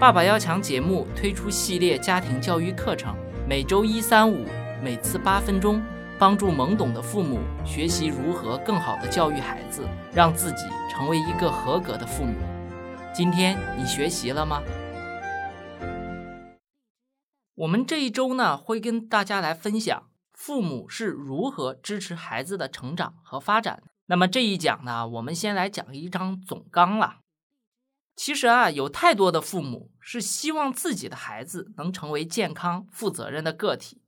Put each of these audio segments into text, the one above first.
爸爸要强节目推出系列家庭教育课程，每周一、三、五，每次八分钟，帮助懵懂的父母学习如何更好的教育孩子，让自己成为一个合格的父母。今天你学习了吗？我们这一周呢，会跟大家来分享父母是如何支持孩子的成长和发展。那么这一讲呢，我们先来讲一章总纲了。其实啊，有太多的父母是希望自己的孩子能成为健康、负责任的个体，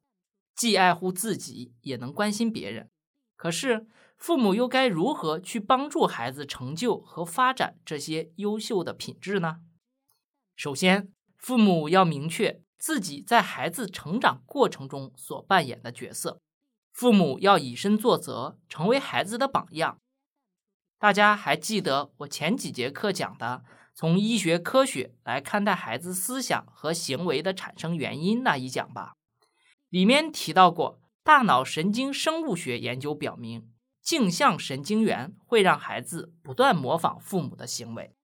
既爱护自己，也能关心别人。可是，父母又该如何去帮助孩子成就和发展这些优秀的品质呢？首先，父母要明确自己在孩子成长过程中所扮演的角色，父母要以身作则，成为孩子的榜样。大家还记得我前几节课讲的？从医学科学来看待孩子思想和行为的产生原因那一讲吧，里面提到过，大脑神经生物学研究表明，镜像神经元会让孩子不断模仿父母的行为，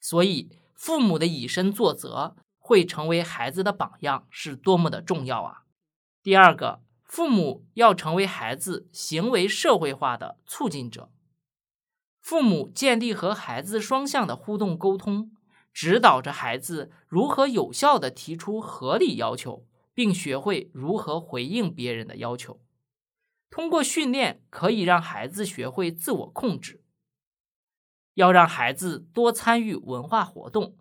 所以父母的以身作则会成为孩子的榜样，是多么的重要啊！第二个，父母要成为孩子行为社会化的促进者。父母建立和孩子双向的互动沟通，指导着孩子如何有效地提出合理要求，并学会如何回应别人的要求。通过训练，可以让孩子学会自我控制。要让孩子多参与文化活动，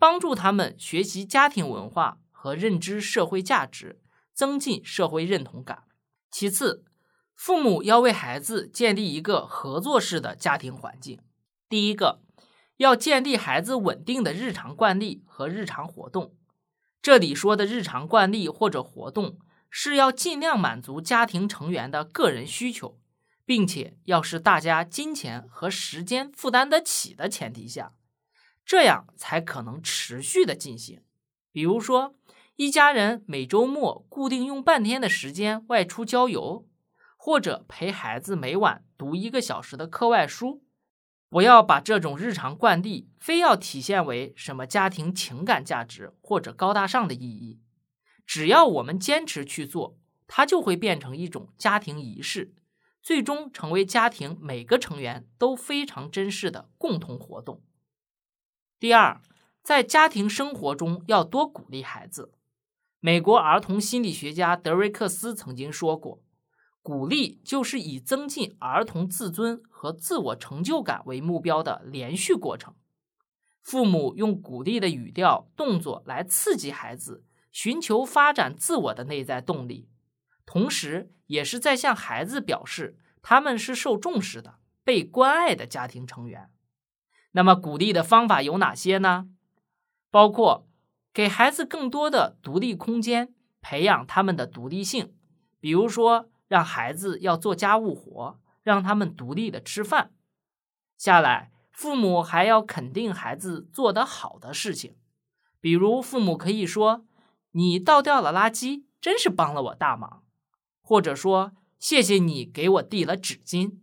帮助他们学习家庭文化和认知社会价值，增进社会认同感。其次，父母要为孩子建立一个合作式的家庭环境。第一个，要建立孩子稳定的日常惯例和日常活动。这里说的日常惯例或者活动，是要尽量满足家庭成员的个人需求，并且要是大家金钱和时间负担得起的前提下，这样才可能持续的进行。比如说，一家人每周末固定用半天的时间外出郊游。或者陪孩子每晚读一个小时的课外书，不要把这种日常惯例非要体现为什么家庭情感价值或者高大上的意义。只要我们坚持去做，它就会变成一种家庭仪式，最终成为家庭每个成员都非常珍视的共同活动。第二，在家庭生活中要多鼓励孩子。美国儿童心理学家德瑞克斯曾经说过。鼓励就是以增进儿童自尊和自我成就感为目标的连续过程。父母用鼓励的语调、动作来刺激孩子寻求发展自我的内在动力，同时也是在向孩子表示他们是受重视的、被关爱的家庭成员。那么，鼓励的方法有哪些呢？包括给孩子更多的独立空间，培养他们的独立性，比如说。让孩子要做家务活，让他们独立的吃饭。下来，父母还要肯定孩子做得好的事情，比如父母可以说：“你倒掉了垃圾，真是帮了我大忙。”或者说：“谢谢你给我递了纸巾。”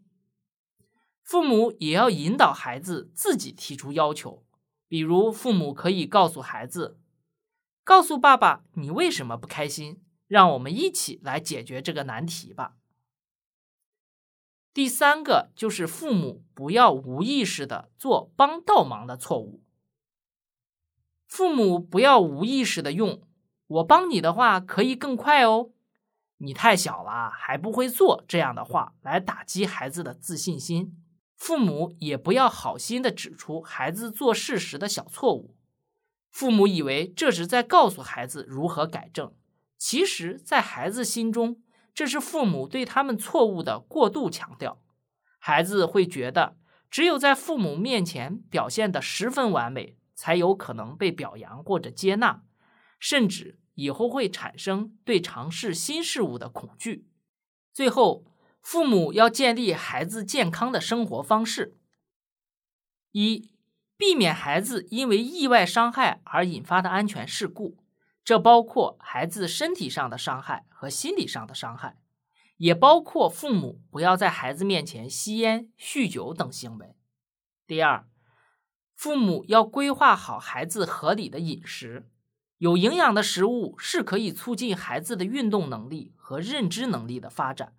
父母也要引导孩子自己提出要求，比如父母可以告诉孩子：“告诉爸爸你为什么不开心。”让我们一起来解决这个难题吧。第三个就是父母不要无意识的做帮倒忙的错误。父母不要无意识的用“我帮你的话可以更快哦，你太小了还不会做”这样的话来打击孩子的自信心。父母也不要好心的指出孩子做事时的小错误。父母以为这是在告诉孩子如何改正。其实，在孩子心中，这是父母对他们错误的过度强调。孩子会觉得，只有在父母面前表现得十分完美，才有可能被表扬或者接纳，甚至以后会产生对尝试新事物的恐惧。最后，父母要建立孩子健康的生活方式：一、避免孩子因为意外伤害而引发的安全事故。这包括孩子身体上的伤害和心理上的伤害，也包括父母不要在孩子面前吸烟、酗酒等行为。第二，父母要规划好孩子合理的饮食，有营养的食物是可以促进孩子的运动能力和认知能力的发展。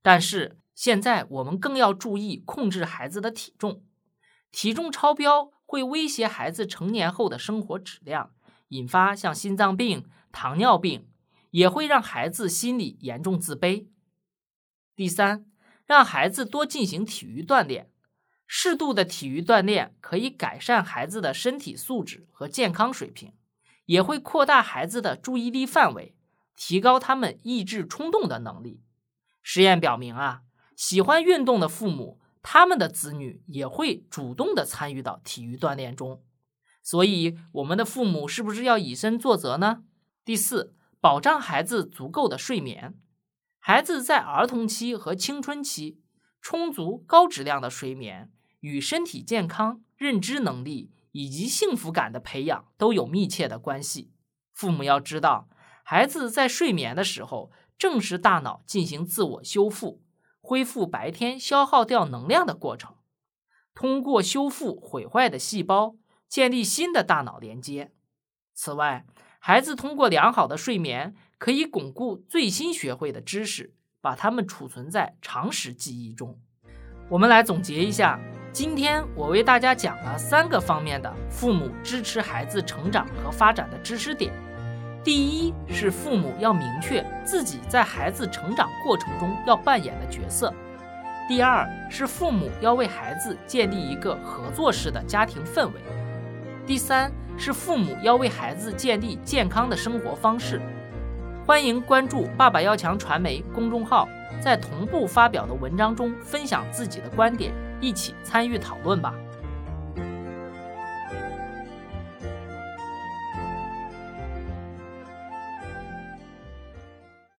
但是现在我们更要注意控制孩子的体重，体重超标会威胁孩子成年后的生活质量，引发像心脏病、糖尿病，也会让孩子心理严重自卑。第三，让孩子多进行体育锻炼，适度的体育锻炼可以改善孩子的身体素质和健康水平，也会扩大孩子的注意力范围，提高他们抑制冲动的能力。实验表明啊，喜欢运动的父母，他们的子女也会主动的参与到体育锻炼中。所以，我们的父母是不是要以身作则呢？第四，保障孩子足够的睡眠。孩子在儿童期和青春期，充足高质量的睡眠与身体健康、认知能力以及幸福感的培养都有密切的关系。父母要知道，孩子在睡眠的时候。正是大脑进行自我修复、恢复白天消耗掉能量的过程。通过修复毁坏的细胞，建立新的大脑连接。此外，孩子通过良好的睡眠，可以巩固最新学会的知识，把它们储存在常识记忆中。我们来总结一下，今天我为大家讲了三个方面的父母支持孩子成长和发展的知识点。第一是父母要明确自己在孩子成长过程中要扮演的角色；第二是父母要为孩子建立一个合作式的家庭氛围；第三是父母要为孩子建立健康的生活方式。欢迎关注“爸爸要强”传媒公众号，在同步发表的文章中分享自己的观点，一起参与讨论吧。